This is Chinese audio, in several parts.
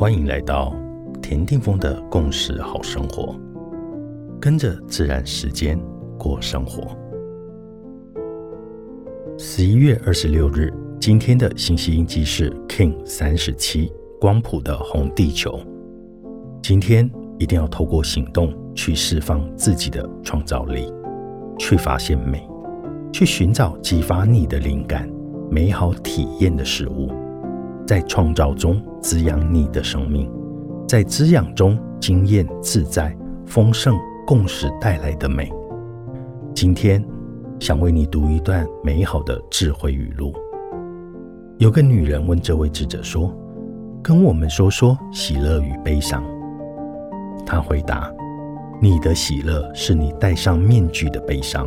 欢迎来到田定峰的共识好生活，跟着自然时间过生活。十一月二十六日，今天的信息印记是 King 三十七光谱的红地球。今天一定要透过行动去释放自己的创造力，去发现美，去寻找激发你的灵感、美好体验的事物。在创造中滋养你的生命，在滋养中经验自在、丰盛、共识带来的美。今天想为你读一段美好的智慧语录。有个女人问这位智者说：“跟我们说说喜乐与悲伤。”他回答：“你的喜乐是你戴上面具的悲伤，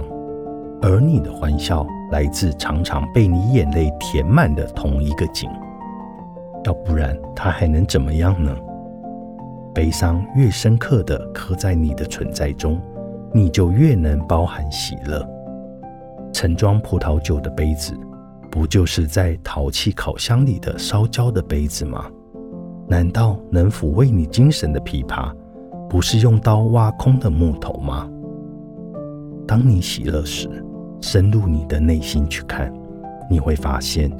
而你的欢笑来自常常被你眼泪填满的同一个井。”要不然，它还能怎么样呢？悲伤越深刻的刻在你的存在中，你就越能包含喜乐。盛装葡萄酒的杯子，不就是在陶器烤箱里的烧焦的杯子吗？难道能抚慰你精神的琵琶，不是用刀挖空的木头吗？当你喜乐时，深入你的内心去看，你会发现。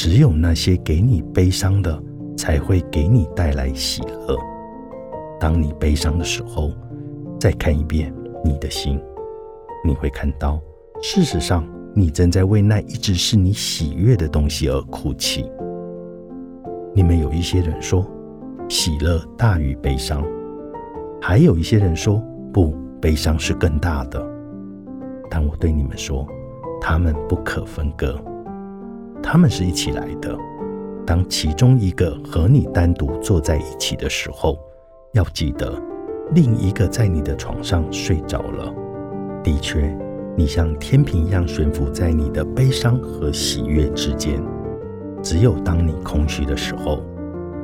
只有那些给你悲伤的，才会给你带来喜乐。当你悲伤的时候，再看一遍你的心，你会看到，事实上，你正在为那一直是你喜悦的东西而哭泣。你们有一些人说，喜乐大于悲伤，还有一些人说，不，悲伤是更大的。但我对你们说，他们不可分割。他们是一起来的。当其中一个和你单独坐在一起的时候，要记得，另一个在你的床上睡着了。的确，你像天平一样悬浮在你的悲伤和喜悦之间。只有当你空虚的时候，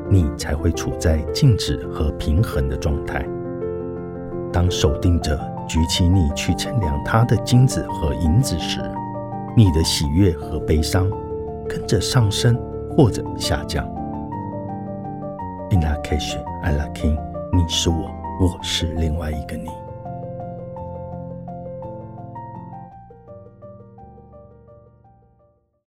你才会处在静止和平衡的状态。当守定者举起你去称量他的金子和银子时，你的喜悦和悲伤。跟着上升或者下降。In a k e s h I like him，你是我，我是另外一个你。